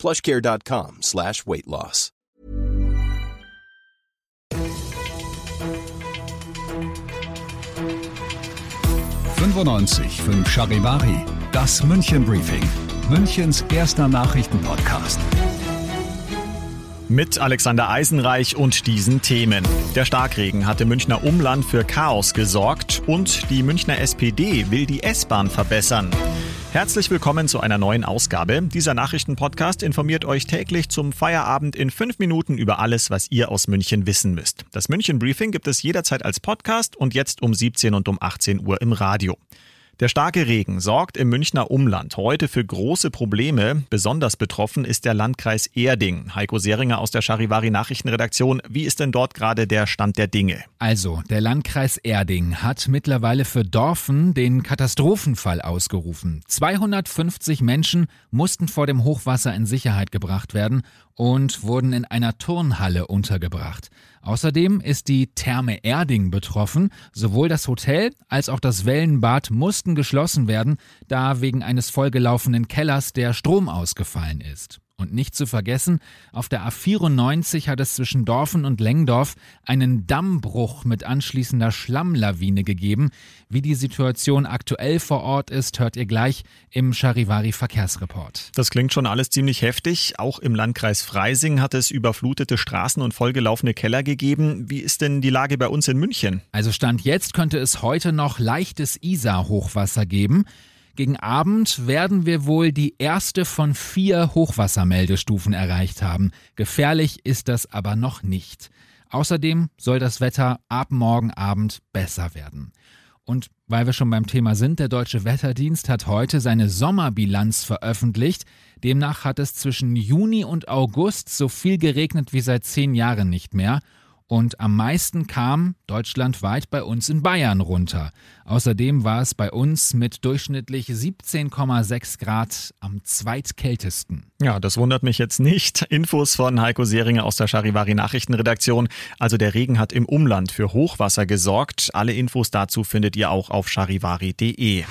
plushcare.com slash weight loss. fünf Charivari, das München Briefing, Münchens erster Nachrichtenpodcast mit Alexander Eisenreich und diesen Themen. Der Starkregen hat im Münchner Umland für Chaos gesorgt und die Münchner SPD will die S-Bahn verbessern. Herzlich willkommen zu einer neuen Ausgabe. Dieser Nachrichtenpodcast informiert euch täglich zum Feierabend in fünf Minuten über alles, was ihr aus München wissen müsst. Das München Briefing gibt es jederzeit als Podcast und jetzt um 17 und um 18 Uhr im Radio. Der starke Regen sorgt im Münchner Umland heute für große Probleme. Besonders betroffen ist der Landkreis Erding. Heiko Seringer aus der Charivari Nachrichtenredaktion. Wie ist denn dort gerade der Stand der Dinge? Also, der Landkreis Erding hat mittlerweile für Dorfen den Katastrophenfall ausgerufen. 250 Menschen mussten vor dem Hochwasser in Sicherheit gebracht werden und wurden in einer Turnhalle untergebracht. Außerdem ist die Therme Erding betroffen. Sowohl das Hotel als auch das Wellenbad mussten geschlossen werden, da wegen eines vollgelaufenen Kellers der Strom ausgefallen ist. Und nicht zu vergessen, auf der A94 hat es zwischen Dorfen und Lengdorf einen Dammbruch mit anschließender Schlammlawine gegeben. Wie die Situation aktuell vor Ort ist, hört ihr gleich im Charivari Verkehrsreport. Das klingt schon alles ziemlich heftig. Auch im Landkreis Freising hat es überflutete Straßen und vollgelaufene Keller gegeben. Wie ist denn die Lage bei uns in München? Also Stand jetzt könnte es heute noch leichtes Isar-Hochwasser geben. Gegen Abend werden wir wohl die erste von vier Hochwassermeldestufen erreicht haben. Gefährlich ist das aber noch nicht. Außerdem soll das Wetter ab morgen Abend besser werden. Und weil wir schon beim Thema sind, der Deutsche Wetterdienst hat heute seine Sommerbilanz veröffentlicht. Demnach hat es zwischen Juni und August so viel geregnet wie seit zehn Jahren nicht mehr und am meisten kam deutschlandweit bei uns in Bayern runter. Außerdem war es bei uns mit durchschnittlich 17,6 Grad am zweitkältesten. Ja, das wundert mich jetzt nicht. Infos von Heiko Seringer aus der Charivari Nachrichtenredaktion. Also der Regen hat im Umland für Hochwasser gesorgt. Alle Infos dazu findet ihr auch auf charivari.de.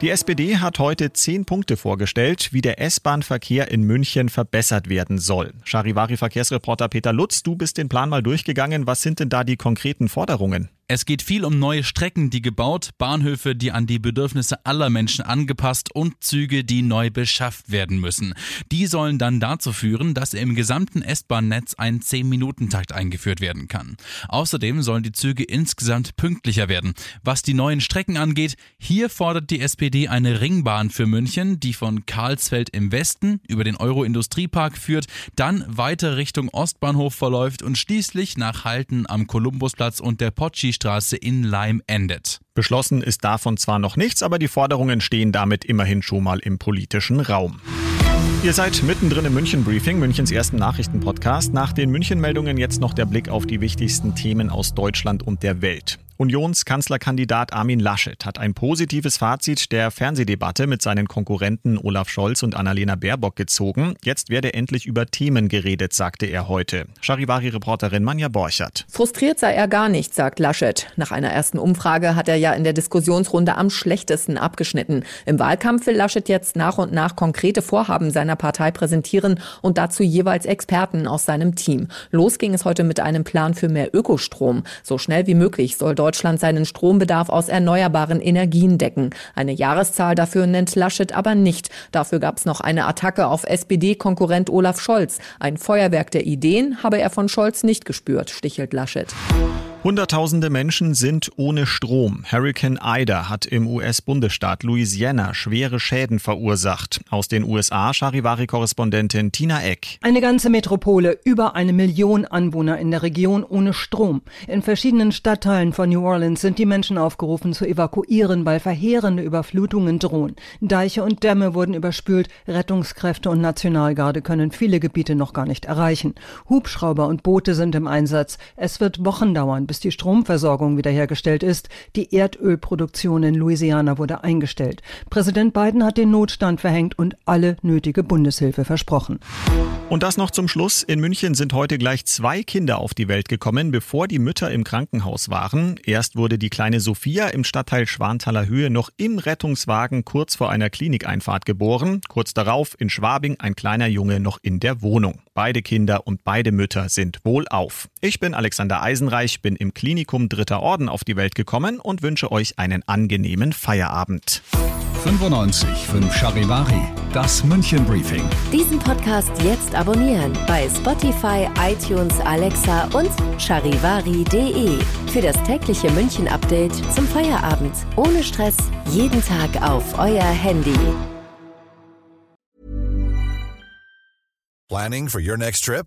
Die SPD hat heute zehn Punkte vorgestellt, wie der S-Bahn-Verkehr in München verbessert werden soll. Charivari-Verkehrsreporter Peter Lutz, du bist den Plan mal durchgegangen. Was sind denn da die konkreten Forderungen? Es geht viel um neue Strecken, die gebaut, Bahnhöfe, die an die Bedürfnisse aller Menschen angepasst und Züge, die neu beschafft werden müssen. Die sollen dann dazu führen, dass im gesamten S-Bahn-Netz ein 10-Minuten-Takt eingeführt werden kann. Außerdem sollen die Züge insgesamt pünktlicher werden. Was die neuen Strecken angeht, hier fordert die SPD eine Ringbahn für München, die von Karlsfeld im Westen über den Euro-Industriepark führt, dann weiter Richtung Ostbahnhof verläuft und schließlich nach Halten am Kolumbusplatz und der Potschi Straße in Leim endet. Beschlossen ist davon zwar noch nichts, aber die Forderungen stehen damit immerhin schon mal im politischen Raum. Ihr seid mittendrin im München Briefing, Münchens ersten Nachrichtenpodcast. Nach den München-Meldungen jetzt noch der Blick auf die wichtigsten Themen aus Deutschland und der Welt. Unionskanzlerkandidat Armin Laschet hat ein positives Fazit der Fernsehdebatte mit seinen Konkurrenten Olaf Scholz und Annalena Baerbock gezogen. Jetzt werde endlich über Themen geredet, sagte er heute. Charivari-Reporterin Manja Borchert. Frustriert sei er gar nicht, sagt Laschet. Nach einer ersten Umfrage hat er ja in der Diskussionsrunde am schlechtesten abgeschnitten. Im Wahlkampf will Laschet jetzt nach und nach konkrete Vorhaben seiner Partei präsentieren und dazu jeweils Experten aus seinem Team. Los ging es heute mit einem Plan für mehr Ökostrom. So schnell wie möglich soll Deutschland seinen Strombedarf aus erneuerbaren Energien decken. Eine Jahreszahl dafür nennt Laschet aber nicht. Dafür gab es noch eine Attacke auf SPD-Konkurrent Olaf Scholz. Ein Feuerwerk der Ideen habe er von Scholz nicht gespürt, stichelt Laschet. Hunderttausende Menschen sind ohne Strom. Hurricane Ida hat im US-Bundesstaat Louisiana schwere Schäden verursacht. Aus den USA Charivari-Korrespondentin Tina Eck. Eine ganze Metropole, über eine Million Anwohner in der Region ohne Strom. In verschiedenen Stadtteilen von New Orleans sind die Menschen aufgerufen zu evakuieren, weil verheerende Überflutungen drohen. Deiche und Dämme wurden überspült, Rettungskräfte und Nationalgarde können viele Gebiete noch gar nicht erreichen. Hubschrauber und Boote sind im Einsatz. Es wird Wochen dauern, bis die Stromversorgung wiederhergestellt ist. Die Erdölproduktion in Louisiana wurde eingestellt. Präsident Biden hat den Notstand verhängt und alle nötige Bundeshilfe versprochen. Und das noch zum Schluss. In München sind heute gleich zwei Kinder auf die Welt gekommen, bevor die Mütter im Krankenhaus waren. Erst wurde die kleine Sophia im Stadtteil Schwanthaler Höhe noch im Rettungswagen kurz vor einer Klinikeinfahrt geboren. Kurz darauf in Schwabing ein kleiner Junge noch in der Wohnung. Beide Kinder und beide Mütter sind wohlauf. Ich bin Alexander Eisenreich, bin im Klinikum Dritter Orden auf die Welt gekommen und wünsche euch einen angenehmen Feierabend. 95 5 Charivari, das München Briefing. Diesen Podcast jetzt abonnieren bei Spotify, iTunes, Alexa und charivari.de. Für das tägliche München Update zum Feierabend. Ohne Stress, jeden Tag auf euer Handy. Planning for your next trip?